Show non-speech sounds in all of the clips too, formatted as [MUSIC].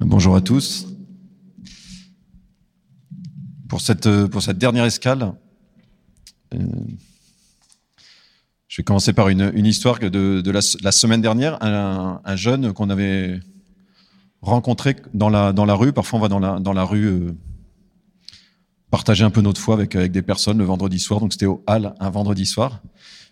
Bonjour à tous. Pour cette, dernière escale, euh, je vais commencer par une, histoire de, la, semaine dernière. Un, un jeune qu'on avait rencontré dans la, rue, parfois on va dans la, rue euh, partager un peu notre foi avec, avec des personnes le vendredi soir. Donc c'était au Hall un vendredi soir.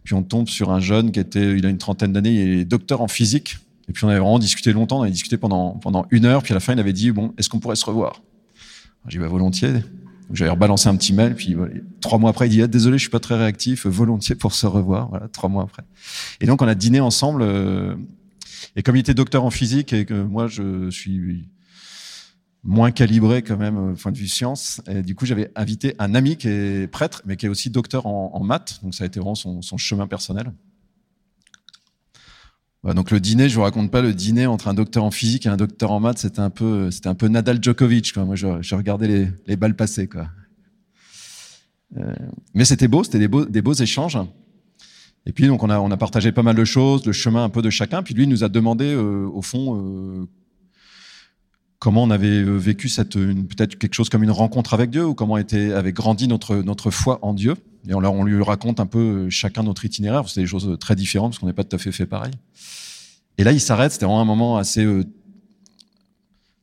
Puis on tombe sur un jeune qui était, il a une trentaine d'années, il est docteur en physique. Et puis on avait vraiment discuté longtemps, on avait discuté pendant, pendant une heure, puis à la fin il avait dit, bon, est-ce qu'on pourrait se revoir? J'ai dit, bah, volontiers. J'avais rebalancé un petit mail, puis trois mois après, il dit, ah, désolé, je suis pas très réactif, volontiers pour se revoir, voilà, trois mois après. Et donc on a dîné ensemble, euh, et comme il était docteur en physique et que moi je suis moins calibré quand même au point de vue science. Et du coup, j'avais invité un ami qui est prêtre, mais qui est aussi docteur en, maths. Donc, ça a été vraiment son chemin personnel. Donc, le dîner, je vous raconte pas le dîner entre un docteur en physique et un docteur en maths. C'était un peu, c'était un peu Nadal Djokovic. Moi, je, regardais les, les, balles passer. Euh, mais c'était beau, c'était des beaux, échanges. Et puis, donc, on a, on partagé pas mal de choses, le chemin un peu de chacun. Puis lui, il nous a demandé, euh, au fond, euh, comment on avait euh, vécu cette peut-être quelque chose comme une rencontre avec Dieu ou comment était avait grandi notre notre foi en Dieu? Et on, on lui raconte un peu euh, chacun notre itinéraire c'est des choses très différentes parce qu'on n'est pas tout à fait fait pareil. Et là il s'arrête c'était vraiment un moment assez euh,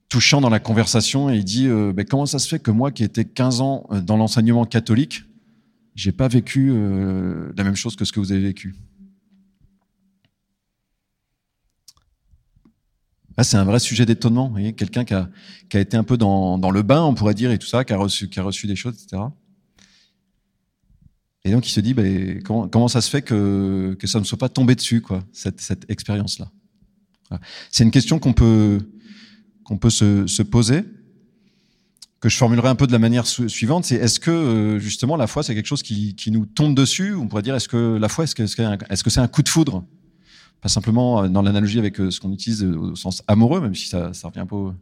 touchant dans la conversation et il dit euh, ben, comment ça se fait que moi qui étais 15 ans dans l'enseignement catholique j'ai pas vécu euh, la même chose que ce que vous avez vécu? C'est un vrai sujet d'étonnement. Quelqu'un qui a, été un peu dans, le bain, on pourrait dire, et tout ça, qui a reçu, des choses, etc. Et donc, il se dit, ben, comment, ça se fait que, ça ne soit pas tombé dessus, cette, expérience-là? C'est une question qu'on peut, se, se poser, que je formulerai un peu de la manière suivante, est-ce que euh, justement la foi c'est quelque chose qui, nous tombe dessus? On pourrait dire est-ce que la foi est-ce que c'est -ce un coup de foudre? Pas simplement euh, dans l'analogie avec euh, ce qu'on utilise euh, au sens amoureux, même si ça, revient un on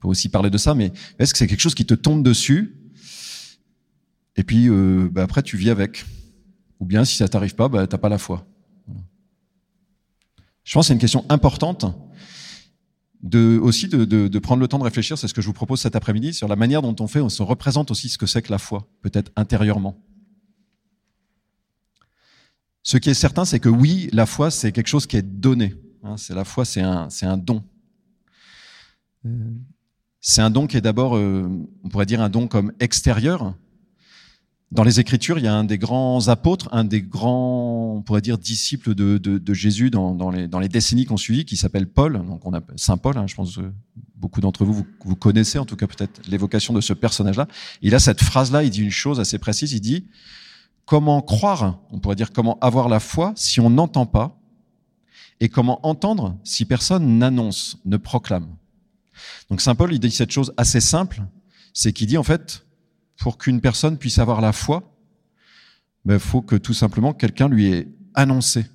peut aussi parler de ça, mais est-ce que c'est quelque chose qui te tombe dessus? Et puis bah après tu vis avec Ou bien si ça t'arrive pas, bah, t'as pas la foi. Je pense que c'est une question importante de, aussi de, prendre le temps de réfléchir, c'est ce que je vous propose cet après-midi, sur la manière dont on fait, on se représente aussi ce que c'est que la foi, peut-être intérieurement. Ce qui est certain, c'est que oui, la foi, c'est quelque chose qui est donné. Hein, c'est la foi, c'est un, c'est un don. C'est un don qui est d'abord, euh, on pourrait dire un don comme extérieur. Dans les Écritures, il y a un des grands apôtres, un des grands, on pourrait dire, disciples de, de, de Jésus dans, dans, les, dans les décennies qu'on suit, qui s'appelle Paul. Donc on a Saint Paul. Hein, je pense que beaucoup d'entre vous, vous, vous connaissez en tout cas peut-être l'évocation de ce personnage-là. Il a cette phrase-là. Il dit une chose assez précise. Il dit Comment croire, on pourrait dire comment avoir la foi si on n'entend pas et comment entendre si personne n'annonce, ne proclame. Donc Saint Paul, il dit cette chose assez simple, c'est qu'il dit en fait, pour qu'une personne puisse avoir la foi, il ben, faut que tout simplement quelqu'un lui ait annoncé,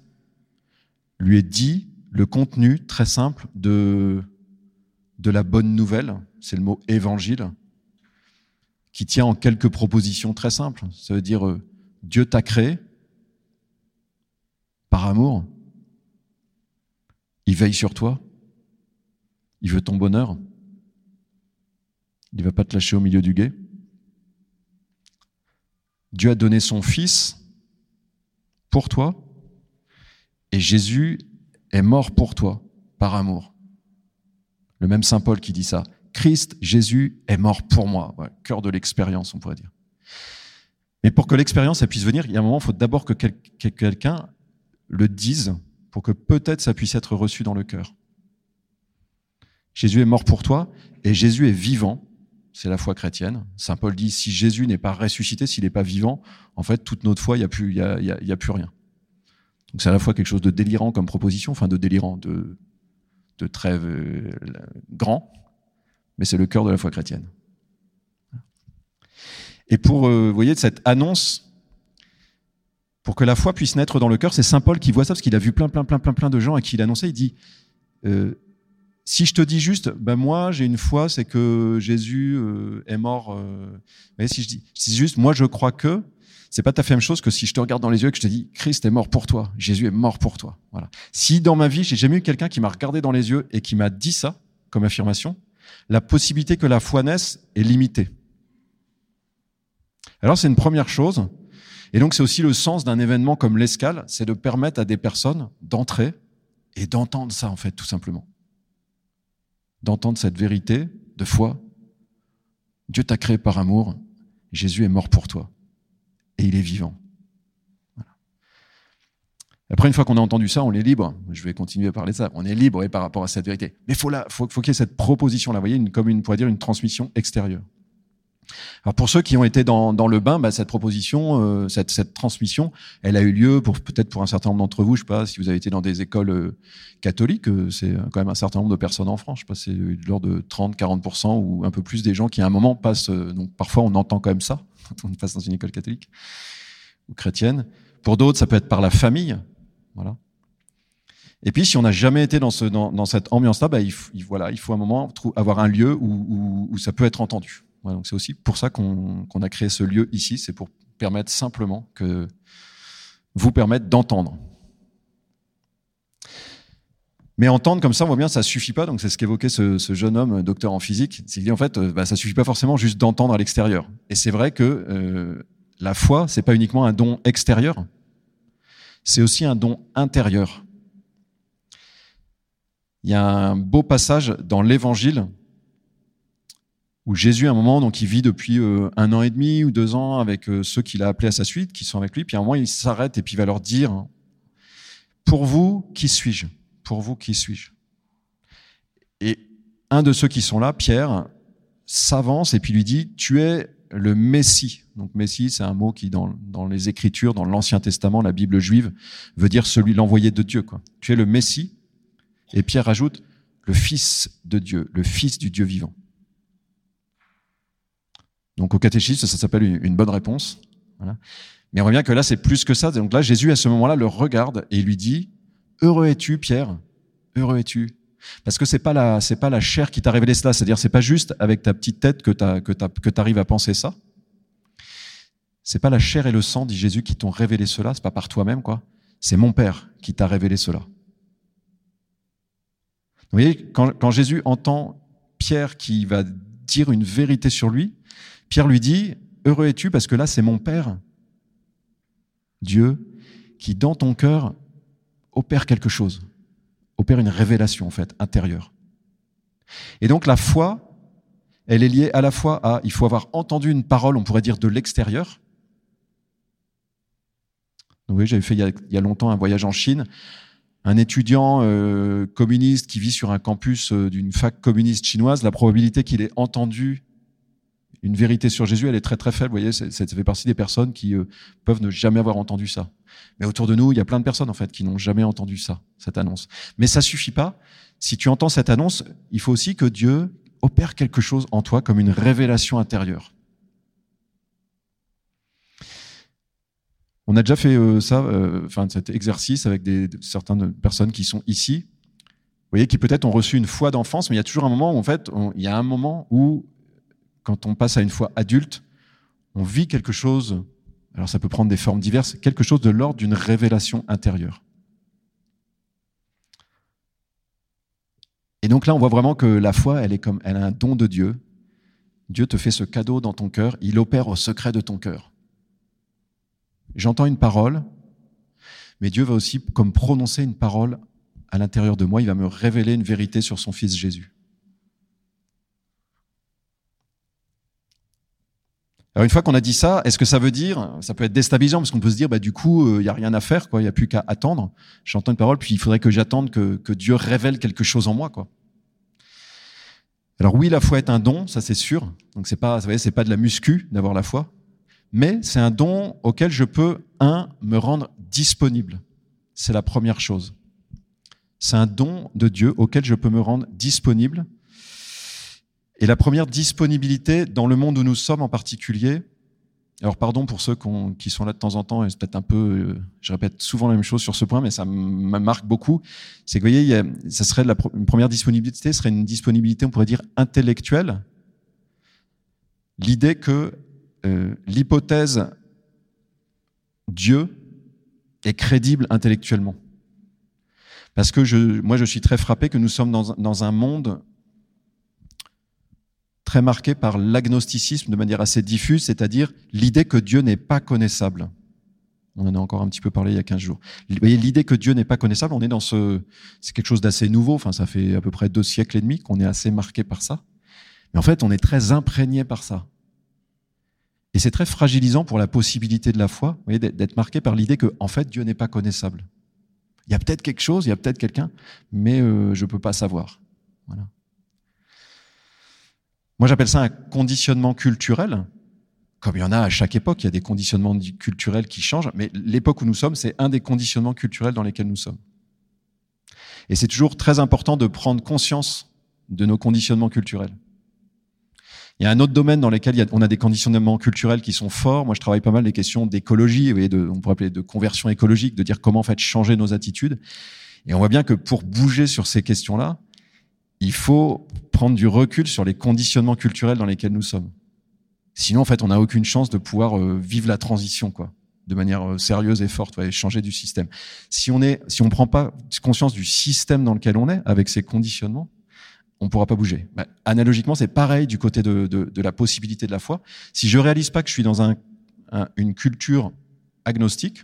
lui ait dit le contenu très simple de, la bonne nouvelle, c'est le mot évangile, qui tient en quelques propositions très simples. Ça veut dire euh, Dieu t'a créé par amour. Il veille sur toi. Il veut ton bonheur. Il ne va pas te lâcher au milieu du guet. Dieu a donné son Fils pour toi et Jésus est mort pour toi par amour. Le même Saint Paul qui dit ça. Christ, Jésus est mort pour moi. Cœur de l'expérience, on pourrait dire. Mais pour que l'expérience puisse venir, il y a un moment, il faut d'abord que quelqu'un le dise pour que peut-être ça puisse être reçu dans le cœur. Jésus est mort pour toi et Jésus est vivant. C'est la foi chrétienne. Saint Paul dit si Jésus n'est pas ressuscité, s'il n'est pas vivant, en fait, toute notre foi, il n'y a plus, y a plus rien. Donc c'est à la fois quelque chose de délirant comme proposition, enfin de délirant, de, de très euh, grand, mais c'est le cœur de la foi chrétienne. Et pour, euh, vous voyez, cette annonce, pour que la foi puisse naître dans le cœur, c'est Saint Paul qui voit ça, parce qu'il a vu plein, plein, plein, plein, plein de gens à qui il annonçait, il dit, euh, si je te dis juste, ben moi j'ai une foi, c'est que Jésus euh, est mort. Euh, voyez, si je dis, si juste, moi je crois que, c'est pas ta fait la même chose que si je te regarde dans les yeux et que je te dis, Christ est mort pour toi, Jésus est mort pour toi. Voilà. Si dans ma vie j'ai jamais eu quelqu'un qui m'a regardé dans les yeux et qui m'a dit ça comme affirmation, la possibilité que la foi naisse est limitée. Alors c'est une première chose. Et donc c'est aussi le sens d'un événement comme l'escale, c'est de permettre à des personnes d'entrer et d'entendre ça en fait tout simplement. D'entendre cette vérité de foi. Dieu t'a créé par amour, Jésus est mort pour toi et il est vivant. Après, une fois qu'on a entendu ça, on est libre. Je vais continuer à parler de ça. On est libre et par rapport à cette vérité. Mais faut là, faut, faut qu'il y ait cette proposition-là. Vous voyez, une, comme une, pourrait dire une transmission extérieure. Alors pour ceux qui ont été dans, le bain, bah, cette proposition, euh, cette, cette, transmission, elle a eu lieu pour peut-être pour un certain nombre d'entre vous. Je sais pas si vous avez été dans des écoles euh, catholiques, euh, c'est quand même un certain nombre de personnes en France. Je sais pas, c'est de l'ordre de 30-40% ou un peu plus des gens qui à un moment passent. donc parfois on entend quand même ça [LAUGHS] quand on passe dans une école catholique ou chrétienne. Pour d'autres, ça peut être par la famille. Voilà. Et puis, si on n'a jamais été dans, ce, dans, cette ambiance-là, bah, il, voilà, il faut un moment avoir un lieu où, où, où ça peut être entendu. Donc c'est aussi pour ça qu'on a créé ce lieu ici, c'est pour permettre simplement que vous permettre d'entendre. Mais entendre comme ça, on voit bien, ça suffit pas. Donc c'est ce qu'évoquait ce, jeune homme, docteur en physique. C'est dit en fait, bah, ça suffit pas forcément juste d'entendre à l'extérieur. Et c'est vrai que euh, la foi, c'est pas uniquement un don extérieur, c'est aussi un don intérieur. Il y a un beau passage dans l'Évangile où Jésus, à un moment, donc il vit depuis euh, un an et demi ou deux ans avec euh, ceux qu'il a appelés à sa suite, qui sont avec lui, puis à un moment il s'arrête et puis il va leur dire Pour vous, qui suis-je? Pour vous, qui suis-je? Et un de ceux qui sont là, Pierre, s'avance et puis lui dit Tu es le Messie. Donc Messie, c'est un mot qui, dans, dans les Écritures, dans l'Ancien Testament, la Bible juive, veut dire celui l'envoyé de Dieu. Quoi. Tu es le Messie. Et Pierre ajoute le Fils de Dieu, le Fils du Dieu vivant. Donc au catéchisme, ça s'appelle une, bonne réponse. Voilà. Mais on revient que là, c'est plus que ça. Donc là, Jésus, à ce moment-là, le regarde et lui dit, Heureux es-tu, Pierre? Heureux es-tu? Parce que c'est pas la c'est pas la chair qui t'a révélé cela, c'est-à-dire c'est pas juste avec ta petite tête que tu que que arrives à penser ça. C'est pas la chair et le sang, dit Jésus, qui t'ont révélé cela, c'est pas par toi-même quoi. C'est mon Père qui t'a révélé cela. Vous voyez, quand, quand Jésus entend Pierre qui va dire une vérité sur lui, Pierre lui dit, heureux es-tu parce que là c'est mon Père, Dieu, qui dans ton cœur opère quelque chose opère une révélation en fait intérieure. Et donc la foi, elle est liée à la fois à, il faut avoir entendu une parole, on pourrait dire de l'extérieur. Oui, j'avais fait il y, a, longtemps un voyage en Chine. Un étudiant euh, communiste qui vit sur un campus euh, d'une fac communiste chinoise, la probabilité qu'il ait entendu une vérité sur Jésus, elle est très très faible. Vous voyez, ça fait partie des personnes qui euh, peuvent ne jamais avoir entendu ça. Mais autour de nous, il y a plein de personnes en fait qui n'ont jamais entendu ça, cette annonce. Mais ça suffit pas. Si tu entends cette annonce, il faut aussi que Dieu opère quelque chose en toi comme une révélation intérieure. On a déjà fait euh, ça, euh, enfin cet exercice avec des, certaines personnes qui sont ici. Vous voyez, qui peut-être ont reçu une foi d'enfance, mais il y a toujours un moment où en fait, il y a un moment où quand on passe à une foi adulte, on vit quelque chose, alors ça peut prendre des formes diverses, quelque chose de l'ordre d'une révélation intérieure. Et donc là, on voit vraiment que la foi, elle est comme, a un don de Dieu. Dieu te fait ce cadeau dans ton cœur, il opère au secret de ton cœur. J'entends une parole, mais Dieu va aussi comme prononcer une parole à l'intérieur de moi, il va me révéler une vérité sur son fils Jésus. Alors une fois qu'on a dit ça, est-ce que ça veut dire, ça peut être déstabilisant parce qu'on peut se dire, bah du coup, il euh, y a rien à faire, quoi, il y a plus qu'à attendre. J'entends une parole, puis il faudrait que j'attende que, que Dieu révèle quelque chose en moi, quoi. Alors oui, la foi est un don, ça c'est sûr. Donc c'est pas, vous voyez, c'est pas de la muscu d'avoir la foi, mais c'est un don auquel je peux un me rendre disponible. C'est la première chose. C'est un don de Dieu auquel je peux me rendre disponible et la première disponibilité dans le monde où nous sommes en particulier, alors pardon pour ceux qui sont là de temps en temps, et c'est peut-être un peu, euh, je répète souvent la même chose sur ce point, mais ça me marque beaucoup, c'est que vous voyez, ça serait la, une première disponibilité, serait une disponibilité, on pourrait dire, intellectuelle. L'idée que euh, l'hypothèse Dieu est crédible intellectuellement. Parce que je, moi, je suis très frappé que nous sommes dans, dans un monde très marqué par l'agnosticisme de manière assez diffuse, c'est-à-dire l'idée que Dieu n'est pas connaissable. On en a encore un petit peu parlé il y a 15 jours. L'idée que Dieu n'est pas connaissable, on est dans ce, c'est quelque chose d'assez nouveau. Enfin, ça fait à peu près deux siècles et demi qu'on est assez marqué par ça. Mais en fait, on est très imprégné par ça. Et c'est très fragilisant pour la possibilité de la foi, d'être marqué par l'idée que, en fait, Dieu n'est pas connaissable. Il y a peut-être quelque chose, il y a peut-être quelqu'un, mais euh, je peux pas savoir. Voilà. Moi, j'appelle ça un conditionnement culturel. Comme il y en a à chaque époque, il y a des conditionnements culturels qui changent, mais l'époque où nous sommes, c'est un des conditionnements culturels dans lesquels nous sommes. Et c'est toujours très important de prendre conscience de nos conditionnements culturels. Il y a un autre domaine dans lequel on a des conditionnements culturels qui sont forts. Moi, je travaille pas mal les questions d'écologie, on pourrait appeler de conversion écologique, de dire comment en fait changer nos attitudes. Et on voit bien que pour bouger sur ces questions-là, il faut prendre du recul sur les conditionnements culturels dans lesquels nous sommes. Sinon, en fait, on n'a aucune chance de pouvoir euh, vivre la transition, quoi, de manière euh, sérieuse et forte, ouais, changer du système. Si on est, si on prend pas conscience du système dans lequel on est, avec ces conditionnements, on pourra pas bouger. Bah, analogiquement, c'est pareil du côté de, de, de, la possibilité de la foi. Si je réalise pas que je suis dans un, une culture agnostique,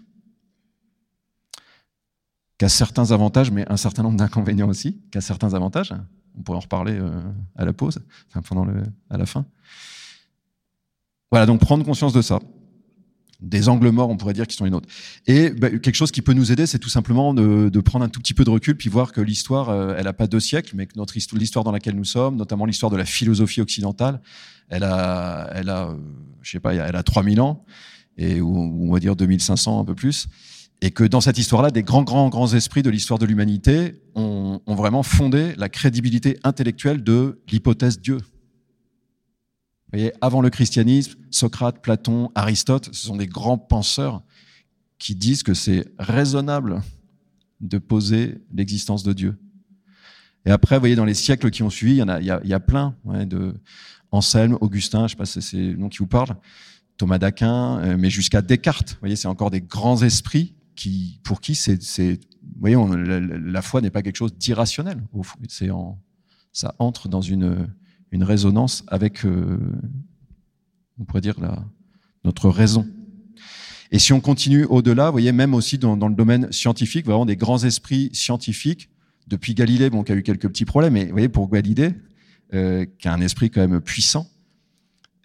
qui a certains avantages, mais un certain nombre d'inconvénients aussi, qui a certains avantages, on pourrait en reparler euh, à la pause, enfin pendant le, à la fin. Voilà, donc prendre conscience de ça. Des angles morts, on pourrait dire, qui sont les nôtres. Et bah, quelque chose qui peut nous aider, c'est tout simplement de, de, prendre un tout petit peu de recul, puis voir que l'histoire, euh, elle n'a pas deux siècles, mais que notre l'histoire dans laquelle nous sommes, notamment l'histoire de la philosophie occidentale, elle a, elle a, euh, je sais pas, elle a 3000 ans, et ou, on va dire 2500 un peu plus et que dans cette histoire-là, des grands, grands, grands esprits de l'histoire de l'humanité ont, vraiment fondé la crédibilité intellectuelle de l'hypothèse Dieu. Vous voyez, avant le christianisme, Socrate, Platon, Aristote, ce sont des grands penseurs qui disent que c'est raisonnable de poser l'existence de Dieu. Et après, vous voyez, dans les siècles qui ont suivi, il y, en a, il y a, plein de Anselme, Augustin, je ne sais pas si c'est le nom qui vous parle, Thomas d'Aquin, euh, mais jusqu'à Descartes. Vous voyez, c'est encore des grands esprits pour qui c'est, vous voyez, la, foi n'est pas quelque chose d'irrationnel. Ça entre dans une, résonance avec, euh, on pourrait dire notre raison. Et si on continue au-delà, vous voyez, même aussi dans, le domaine scientifique, vraiment des grands esprits scientifiques. Depuis Galilée, bon, qui a eu quelques petits problèmes, mais vous voyez, pour Galilée, euh, qui a un esprit quand même puissant,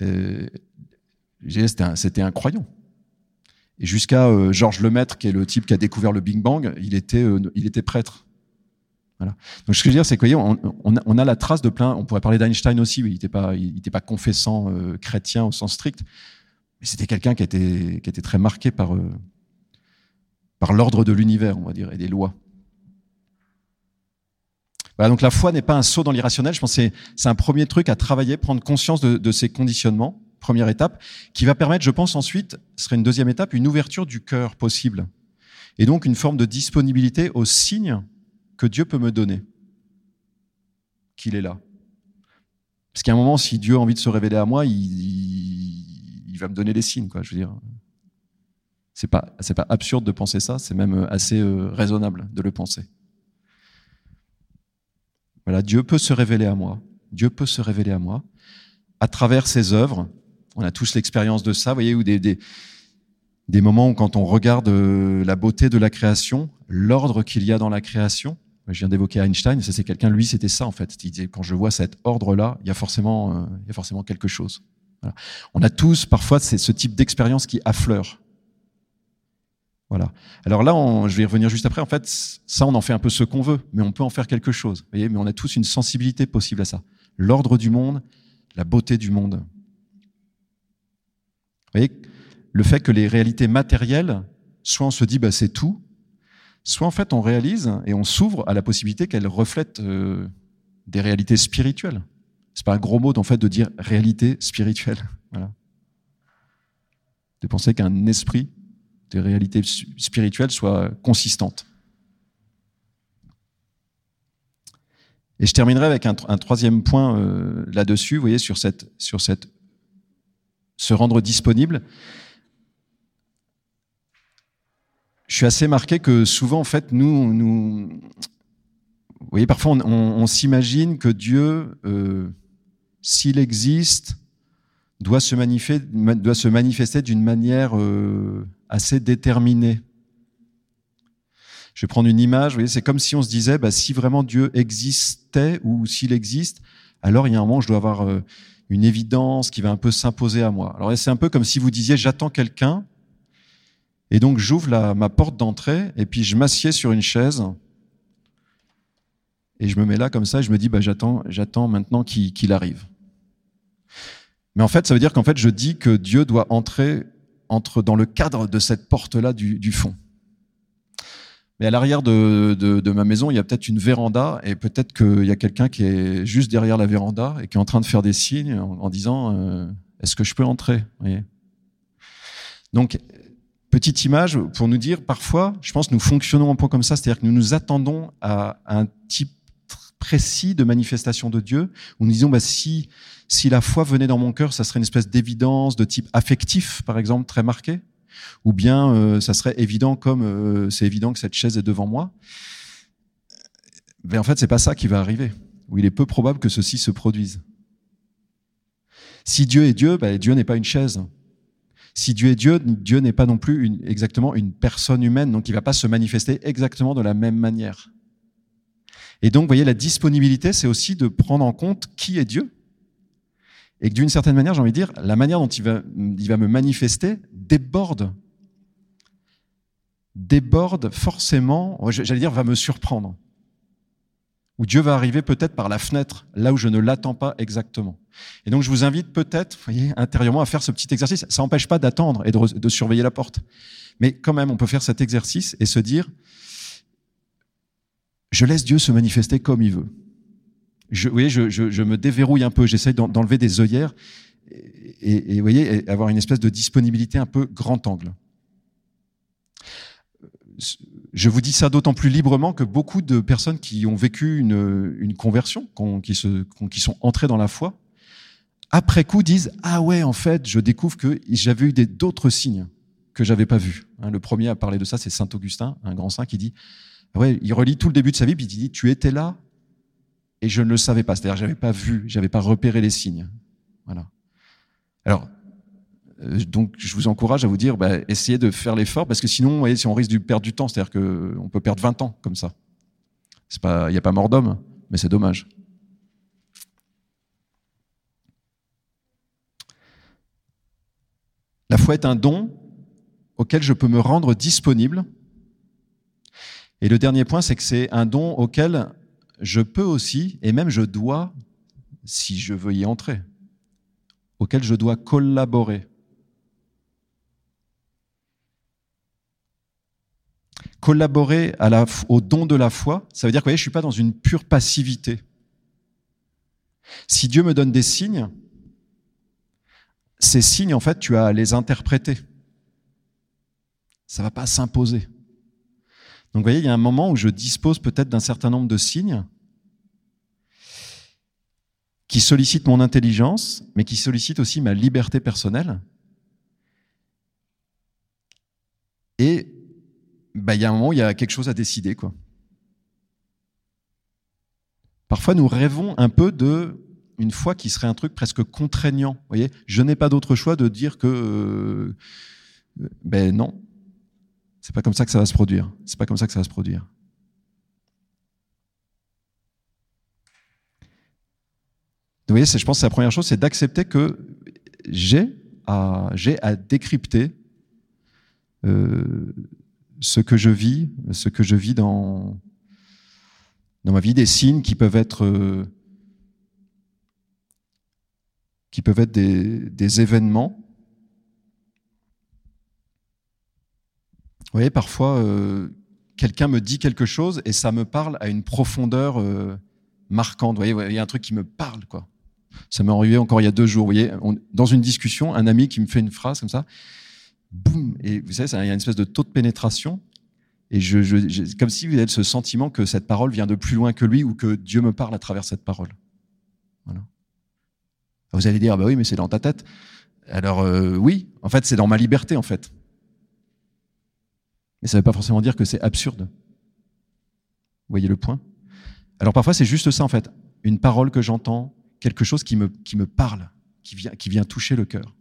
euh, c'était un, un croyant. Et jusqu'à euh, Georges Lemaître, qui est le type qui a découvert le Big Bang, il était, euh, il était prêtre. Voilà. Donc ce que je veux dire, c'est que on, on, a, on, a, la trace de plein. On pourrait parler d'Einstein aussi, mais il n'était pas, il était pas confessant euh, chrétien au sens strict, mais c'était quelqu'un qui était, qui était très marqué par, euh, par l'ordre de l'univers, on va dire, et des lois. Voilà, donc la foi n'est pas un saut dans l'irrationnel. Je pense que c'est un premier truc à travailler, prendre conscience de, de ces conditionnements première étape, qui va permettre, je pense ensuite, ce serait une deuxième étape, une ouverture du cœur possible. Et donc une forme de disponibilité aux signes que Dieu peut me donner, qu'il est là. Parce qu'à un moment, si Dieu a envie de se révéler à moi, il, va me donner des signes, quoi. Je veux dire, c'est pas absurde de penser ça, c'est même assez euh, raisonnable de le penser. Voilà, Dieu peut se révéler à moi. Dieu peut se révéler à moi à travers ses œuvres, on a tous l'expérience de ça, vous voyez, ou des, moments où quand on regarde euh, la beauté de la création, l'ordre qu'il y a dans la création. Je viens d'évoquer Einstein, ça c'est quelqu'un, lui c'était ça en fait. Il disait quand je vois cet ordre-là, il y a forcément, euh, quelque chose. On a tous parfois ce type d'expérience qui affleure. Voilà. Alors là, je vais y revenir juste après. En fait, ça, on en fait un peu ce qu'on veut, mais on peut en faire quelque chose. Vous voyez, mais on a tous une sensibilité possible à ça. L'ordre du monde, la beauté du monde. Voyez, le fait que les réalités matérielles, soit on se dit bah, c'est tout, soit en fait on réalise et on s'ouvre à la possibilité qu'elles reflètent euh, des réalités spirituelles. C'est pas un gros mot en fait de dire réalité spirituelle. [LAUGHS] De penser qu'un esprit des réalités spirituelles soit consistante. Et je terminerai avec un, un troisième point euh, là-dessus, vous voyez, sur cette, sur cette, se rendre disponible. Je suis assez marqué que souvent, en fait, nous, nous, vous voyez, parfois, on, s'imagine que Dieu, euh, s'il existe, doit se manifester, d'une manière euh, assez déterminée. Je vais prendre une image, vous voyez, c'est comme si on se disait, bah, si vraiment Dieu existait ou s'il existe, alors il y a un moment je dois avoir euh, une évidence qui va un peu s'imposer à moi. Alors c'est un peu comme si vous disiez, j'attends quelqu'un, et donc j'ouvre ma porte d'entrée, et puis je m'assieds sur une chaise, et je me mets là comme ça, et je me dis, bah, j'attends, j'attends maintenant qu'il arrive. Mais en fait, ça veut dire qu'en fait, je dis que Dieu doit entrer entre dans le cadre de cette porte-là du, du, fond. Mais à l'arrière de, ma maison, il y a peut-être une véranda, et peut-être qu'il y a quelqu'un qui est juste derrière la véranda et qui est en train de faire des signes en, disant euh, Est-ce que je peux entrer Donc, petite image pour nous dire, parfois, je pense, nous fonctionnons un peu comme ça, c'est-à-dire que nous nous attendons à un type précis de manifestation de Dieu, où nous disons, bah, si, si la foi venait dans mon cœur, ça serait une espèce d'évidence de type affectif, par exemple, très marqué, ou bien euh, ça serait évident comme euh, c'est évident que cette chaise est devant moi. Mais en fait, c'est pas ça qui va arriver, ou il est peu probable que ceci se produise. Si Dieu est Dieu, bah, Dieu n'est pas une chaise. Si Dieu est Dieu, Dieu n'est pas non plus exactement une personne humaine, donc il va pas se manifester exactement de la même manière. Et donc, vous voyez, la disponibilité, c'est aussi de prendre en compte qui est Dieu. Et que d'une certaine manière, j'ai envie de dire, la manière dont il va, il va me manifester déborde. Déborde forcément, j'allais dire, va me surprendre. Ou Dieu va arriver peut-être par la fenêtre, là où je ne l'attends pas exactement. Et donc, je vous invite peut-être, voyez, intérieurement à faire ce petit exercice. Ça n'empêche pas d'attendre et de, de surveiller la porte. Mais quand même, on peut faire cet exercice et se dire, je laisse Dieu se manifester comme il veut. Je, vous voyez, je, je, je me déverrouille un peu, j'essaie d'enlever des œillères et, et, vous voyez, avoir une espèce de disponibilité un peu grand angle. Je vous dis ça d'autant plus librement que beaucoup de personnes qui ont vécu une, une conversion, qui, se, qui sont entrées dans la foi, après coup disent ah ouais en fait je découvre que j'avais eu d'autres signes que j'avais pas vus. Hein, le premier à parler de ça c'est saint Augustin, un grand saint qui dit ouais, il relit tout le début de sa vie, puis il dit, tu étais là et je ne le savais pas. C'est-à-dire, j'avais pas vu, j'avais pas repéré les signes. Voilà. Alors, euh, donc, je vous encourage à vous dire, bah, essayez de faire l'effort, parce que sinon, vous voyez, si on risque de perdre du temps, c'est-à-dire qu'on peut perdre 20 ans comme ça. Il n'y a pas mort d'homme, mais c'est dommage. La foi est un don auquel je peux me rendre disponible et le dernier point, c'est que c'est un don auquel je peux aussi, et même je dois, si je veux y entrer, auquel je dois collaborer. Collaborer au don de la foi, ça veut dire que je ne suis pas dans une pure passivité. Si Dieu me donne des signes, ces signes, en fait, tu as à les interpréter. Ça ne va pas s'imposer. Donc vous voyez, il y a un moment où je dispose peut-être d'un certain nombre de signes qui sollicitent mon intelligence, mais qui sollicitent aussi ma liberté personnelle. Et bah, il y a un moment où il y a quelque chose à décider. Quoi. Parfois, nous rêvons un peu de une foi qui serait un truc presque contraignant. Voyez, je n'ai pas d'autre choix de dire que euh, ben non, c'est pas comme ça que ça va se produire. C'est pas comme ça que ça va se produire. Vous voyez, je pense que la première chose, c'est d'accepter que j'ai à, à décrypter euh, ce que je vis, ce que je vis dans, dans ma vie, des signes qui peuvent être, euh, qui peuvent être des, des événements Vous voyez, parfois, euh, quelqu'un me dit quelque chose et ça me parle à une profondeur euh, marquante. Vous voyez, il y a un truc qui me parle, quoi. Ça m'est arrivé encore il y a deux jours. Vous voyez, dans une discussion, un ami qui me fait une phrase comme ça, boum, et vous savez, il y a une espèce de taux de pénétration. Et je, je, comme si vous avez ce sentiment que cette parole vient de plus loin que lui ou que Dieu me parle à travers cette parole. Voilà. Vous allez dire, ah bah oui, mais c'est dans ta tête. Alors euh, oui, en fait, c'est dans ma liberté, en fait. Mais ça ne veut pas forcément dire que c'est absurde. Vous voyez le point? Alors parfois c'est juste ça en fait, une parole que j'entends quelque chose qui me, qui me parle, qui vient, qui vient toucher le cœur.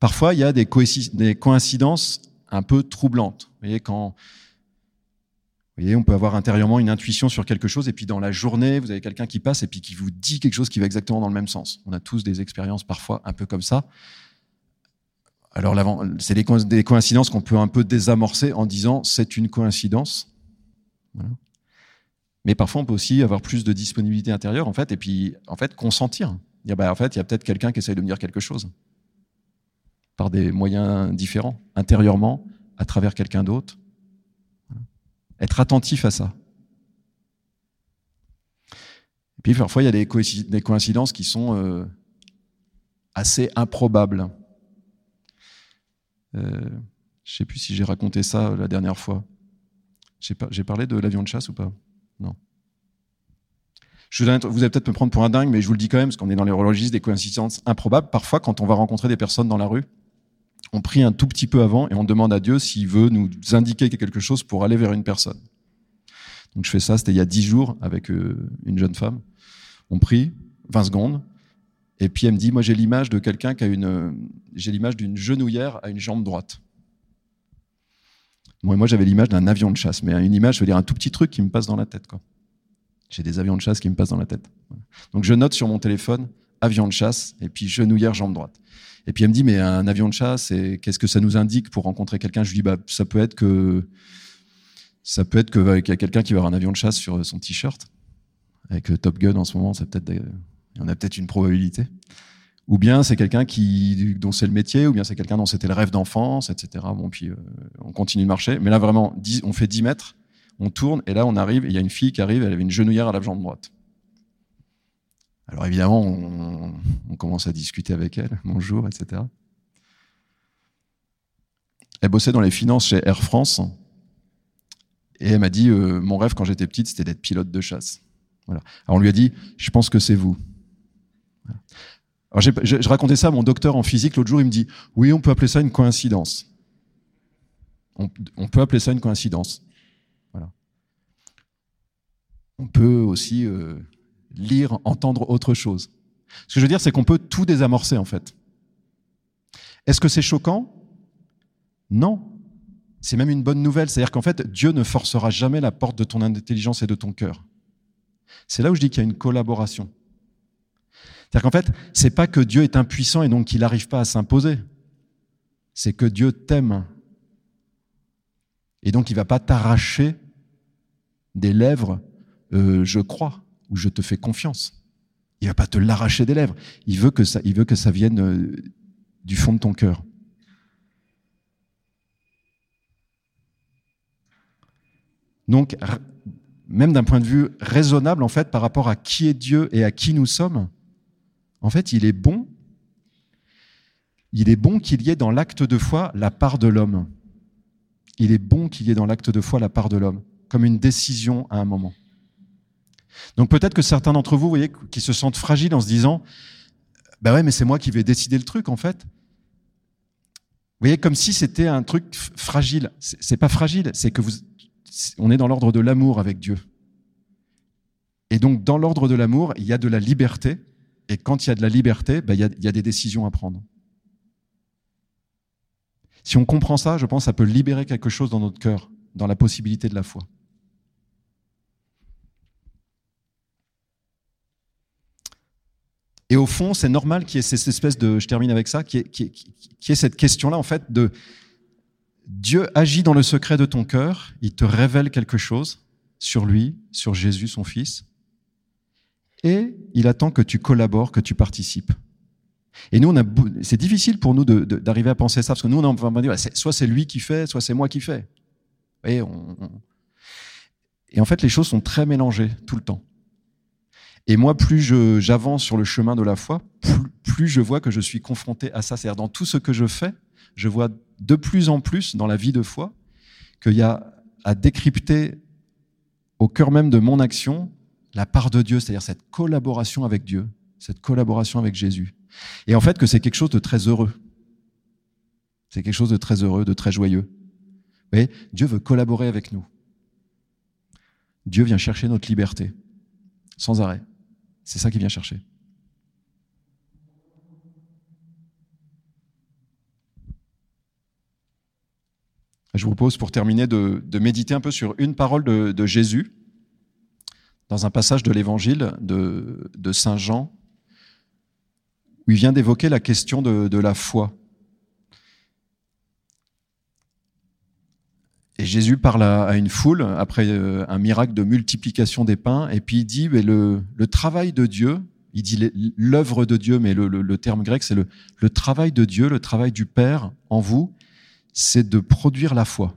Parfois, il y a des, des coïncidences un peu troublantes. Vous voyez, quand, vous voyez, on peut avoir intérieurement une intuition sur quelque chose, et puis dans la journée, vous avez quelqu'un qui passe et puis qui vous dit quelque chose qui va exactement dans le même sens. On a tous des expériences parfois un peu comme ça. Alors, c'est des coïncidences qu'on peut un peu désamorcer en disant c'est une coïncidence. Mais parfois, on peut aussi avoir plus de disponibilité intérieure, en fait, et puis, en fait, consentir. Bah, en fait, il y a peut-être quelqu'un qui essaye de me dire quelque chose. Par des moyens différents, intérieurement, à travers quelqu'un d'autre. Être attentif à ça. Et puis, parfois, il y a des coïncidences qui sont euh, assez improbables. Euh, je ne sais plus si j'ai raconté ça la dernière fois. J'ai parlé de l'avion de chasse ou pas? Non. Vous allez peut-être me prendre pour un dingue, mais je vous le dis quand même, parce qu'on est dans les registres des coïncidences improbables. Parfois, quand on va rencontrer des personnes dans la rue, on prie un tout petit peu avant et on demande à Dieu s'il veut nous indiquer quelque chose pour aller vers une personne. Donc je fais ça, c'était il y a dix jours avec euh, une jeune femme. On prie 20 secondes, et puis elle me dit, moi j'ai l'image de quelqu'un qui a une, j'ai l'image d'une genouillère à une jambe droite. Moi, moi j'avais l'image d'un avion de chasse, mais une image, je veux dire un tout petit truc qui me passe dans la tête. Quoi. J'ai des avions de chasse qui me passent dans la tête. Donc je note sur mon téléphone avion de chasse et puis genouillère jambe droite. Et puis elle me dit mais un avion de chasse et qu'est-ce que ça nous indique pour rencontrer quelqu'un? Je lui dis bah ça peut être que ça peut être que qu'il y a quelqu'un qui va avoir un avion de chasse sur son t-shirt avec Top Gun en ce moment, c'est peut-être en a peut-être une probabilité. Ou bien c'est quelqu'un dont c'est le métier, ou bien c'est quelqu'un dont c'était le rêve d'enfance, etc. Bon, puis euh, on continue de marcher. Mais là, vraiment, on fait 10 mètres, on tourne, et là, on arrive, il y a une fille qui arrive, elle avait une genouillère à la jambe droite. Alors évidemment, on, on commence à discuter avec elle, [LAUGHS] bonjour, etc. Elle bossait dans les finances chez Air France, et elle m'a dit, euh, mon rêve quand j'étais petite, c'était d'être pilote de chasse. Voilà. Alors on lui a dit, je pense que c'est vous. Alors je, racontais ça à mon docteur en physique l'autre jour, il me dit oui, on peut appeler ça une coïncidence. On, peut appeler ça une coïncidence. Voilà. On peut aussi euh, lire, entendre autre chose. Ce que je veux dire, c'est qu'on peut tout désamorcer en fait. Est-ce que c'est choquant? Non. C'est même une bonne nouvelle. C'est-à-dire qu'en fait, Dieu ne forcera jamais la porte de ton intelligence et de ton cœur. C'est là où je dis qu'il y a une collaboration. C'est-à-dire qu'en fait, c'est pas que Dieu est impuissant et donc qu'il n'arrive pas à s'imposer. C'est que Dieu t'aime. Et donc il va pas t'arracher des lèvres, euh, je crois, ou je te fais confiance. Il va pas te l'arracher des lèvres. Il veut que ça, vienne euh, du fond de ton cœur. Donc, même d'un point de vue raisonnable, en fait, par rapport à qui est Dieu et à qui nous sommes, en fait, il est bon, qu'il y ait dans l'acte de foi la part de l'homme. Il est bon qu'il y ait dans l'acte de foi la part de l'homme, comme une décision à un moment. Donc peut-être que certains d'entre vous, vous voyez, qui se sentent fragiles en se disant, bah ouais, mais c'est moi qui vais décider le truc, en fait. Vous voyez, comme si c'était un truc fragile. C'est pas fragile, c'est que vous, on est dans l'ordre de l'amour avec Dieu. Et donc, dans l'ordre de l'amour, il y a de la liberté, et quand il y a de la liberté, ben, il, y a, des décisions à prendre. Si on comprend ça, je pense que ça peut libérer quelque chose dans notre cœur, dans la possibilité de la foi. Et au fond, c'est normal qu'il y ait cette espèce de, je termine avec ça, qu'il y ait, cette question-là, en fait, de Dieu agit dans le secret de ton cœur, il te révèle quelque chose sur lui, sur Jésus, son Fils, et il attend que tu collabores, que tu participes. Et nous, on c'est difficile pour nous d'arriver à penser ça, parce que nous, on va dire, soit c'est lui qui fait, soit c'est moi qui fais. Et, et en fait, les choses sont très mélangées tout le temps. Et moi, plus j'avance sur le chemin de la foi, plus, plus, je vois que je suis confronté à ça. C'est-à-dire, dans tout ce que je fais, je vois de plus en plus dans la vie de foi qu'il y a à décrypter au cœur même de mon action la part de Dieu, c'est-à-dire cette collaboration avec Dieu, cette collaboration avec Jésus. Et en fait que c'est quelque chose de très heureux. C'est quelque chose de très heureux, de très joyeux. Vous Dieu veut collaborer avec nous. Dieu vient chercher notre liberté, sans arrêt. C'est ça qu'il vient chercher. Je vous propose pour terminer de, méditer un peu sur une parole de, Jésus dans un passage de l'évangile de, Saint Jean où il vient d'évoquer la question de, la foi. Et Jésus parle à, une foule après euh, un miracle de multiplication des pains, et puis il dit le, travail de Dieu, il dit l'œuvre de Dieu, mais le, terme grec c'est le, travail de Dieu, le travail du Père en vous, c'est de produire la foi.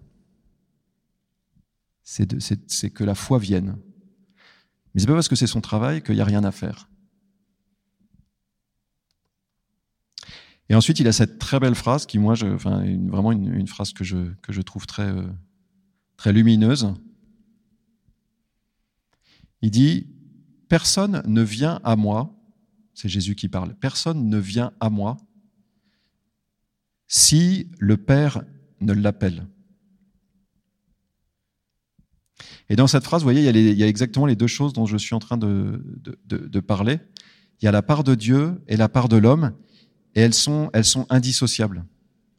C'est que la foi vienne. Mais c'est pas parce que c'est son travail qu'il n'y a rien à faire. Et ensuite, il a cette très belle phrase qui, moi, je, vraiment une, phrase que je, trouve euh, très lumineuse. Il dit Personne ne vient à moi, c'est Jésus qui parle, personne ne vient à moi si le Père ne l'appelle. Et dans cette phrase, vous voyez, il y, a exactement les deux choses dont je suis en train de, parler. Il y a la part de Dieu et la part de l'homme, et elles sont, indissociables.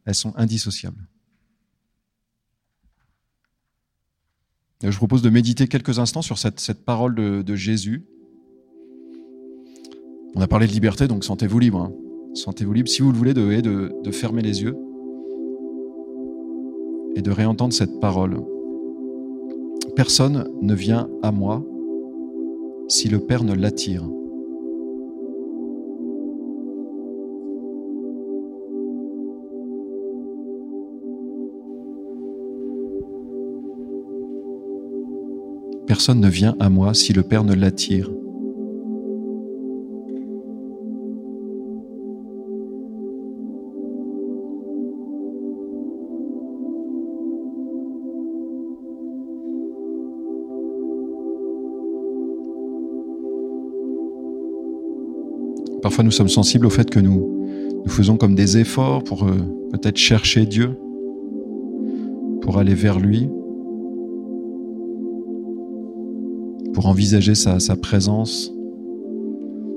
Elles sont indissociables. je vous propose de méditer quelques instants sur cette, parole de, Jésus. On a parlé de liberté, donc sentez-vous libre. Hein. Sentez-vous libre, si vous le voulez, de fermer les yeux et de réentendre cette parole. Personne ne vient à moi si le Père ne l'attire. Personne ne vient à moi si le Père ne l'attire. Parfois nous sommes sensibles au fait que nous, nous faisons comme des efforts pour euh, peut-être chercher Dieu, pour aller vers lui, pour envisager sa, présence.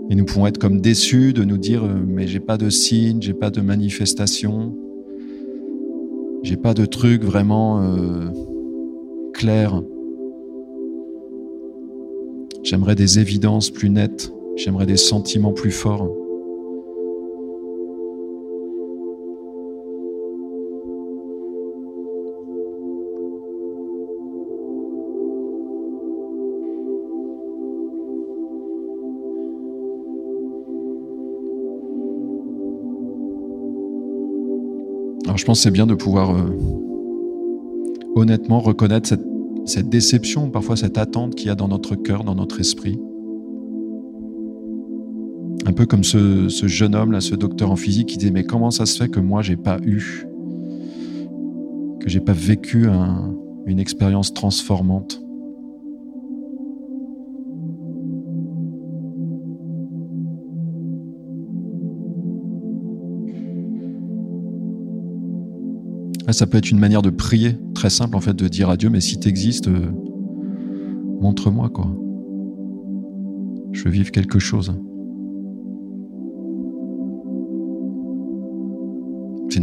Et nous pouvons être comme déçus de nous dire euh, mais j'ai pas de signe, j'ai pas de manifestation, j'ai pas de truc vraiment euh, clair. J'aimerais des évidences plus nettes, j'aimerais des sentiments plus forts. je pense que c'est bien de pouvoir euh, honnêtement reconnaître cette, déception, parfois cette attente qu'il y a dans notre cœur, dans notre esprit. Un peu comme ce, jeune homme, là, ce docteur en physique, qui disait Mais comment ça se fait que moi, j'ai pas eu, que j'ai pas vécu une expérience transformante? Ça peut être une manière de prier, très simple en fait, de dire à Dieu, mais si tu existes, euh, montre-moi quoi. Je veux vivre quelque chose.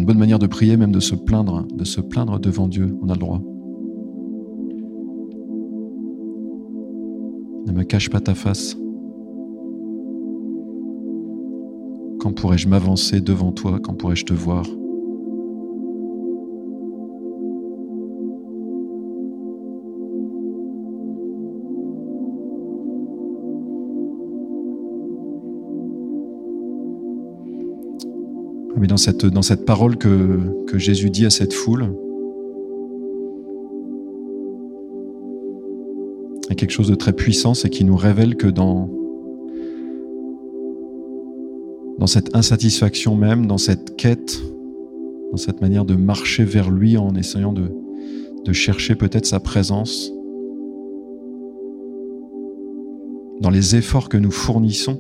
Une bonne manière de prier, même de se plaindre, de se plaindre devant Dieu. On a le droit. Ne me cache pas ta face. Quand pourrais-je m'avancer devant toi? Quand pourrais-je te voir? Mais dans cette, dans cette parole que, Jésus dit à cette foule, il y a quelque chose de très puissant, c'est qu'il nous révèle que dans, dans cette insatisfaction même, dans cette quête, dans cette manière de marcher vers lui en essayant de, de chercher peut-être sa présence, dans les efforts que nous fournissons,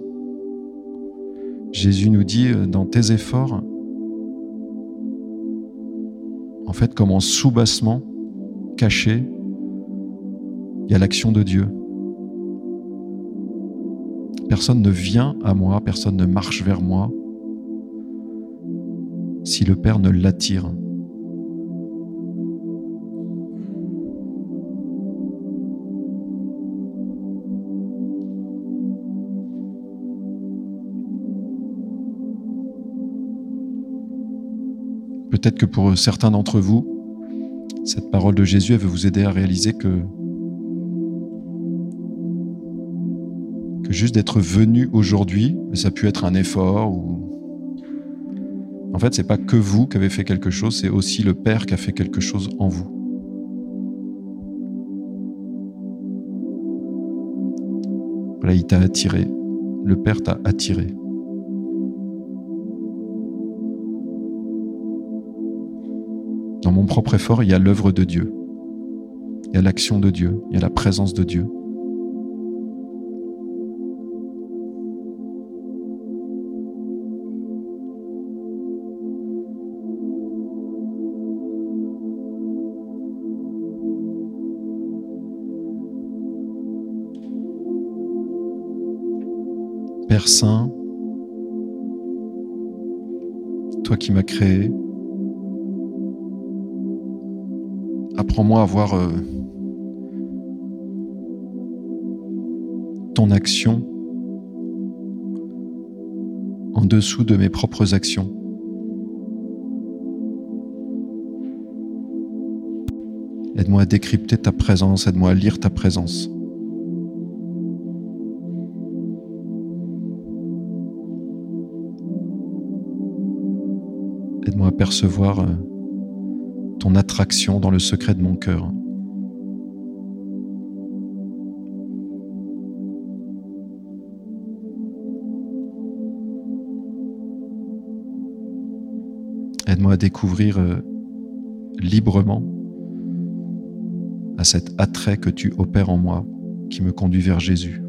Jésus nous dit, euh, dans tes efforts, en fait, comme en sous-bassement, caché, il y a l'action de Dieu. Personne ne vient à moi, personne ne marche vers moi si le Père ne l'attire. Peut-être que pour certains d'entre vous, cette parole de Jésus, elle veut vous aider à réaliser que, que juste d'être venu aujourd'hui, ça a pu être un effort ou en fait, c'est pas que vous qui avez fait quelque chose, c'est aussi le Père qui a fait quelque chose en vous. Voilà, il t'a attiré. Le Père t'a attiré. Mon propre effort, il y a l'œuvre de Dieu. Il y a l'action de Dieu. Il y a la présence de Dieu. Père Saint, toi qui m'as créé, apprends-moi à voir euh, ton action en dessous de mes propres actions. Aide-moi à décrypter ta présence, aide-moi à lire ta présence. Aide-moi à percevoir euh, attraction dans le secret de mon cœur. Aide-moi à découvrir euh, librement à cet attrait que tu opères en moi qui me conduit vers Jésus.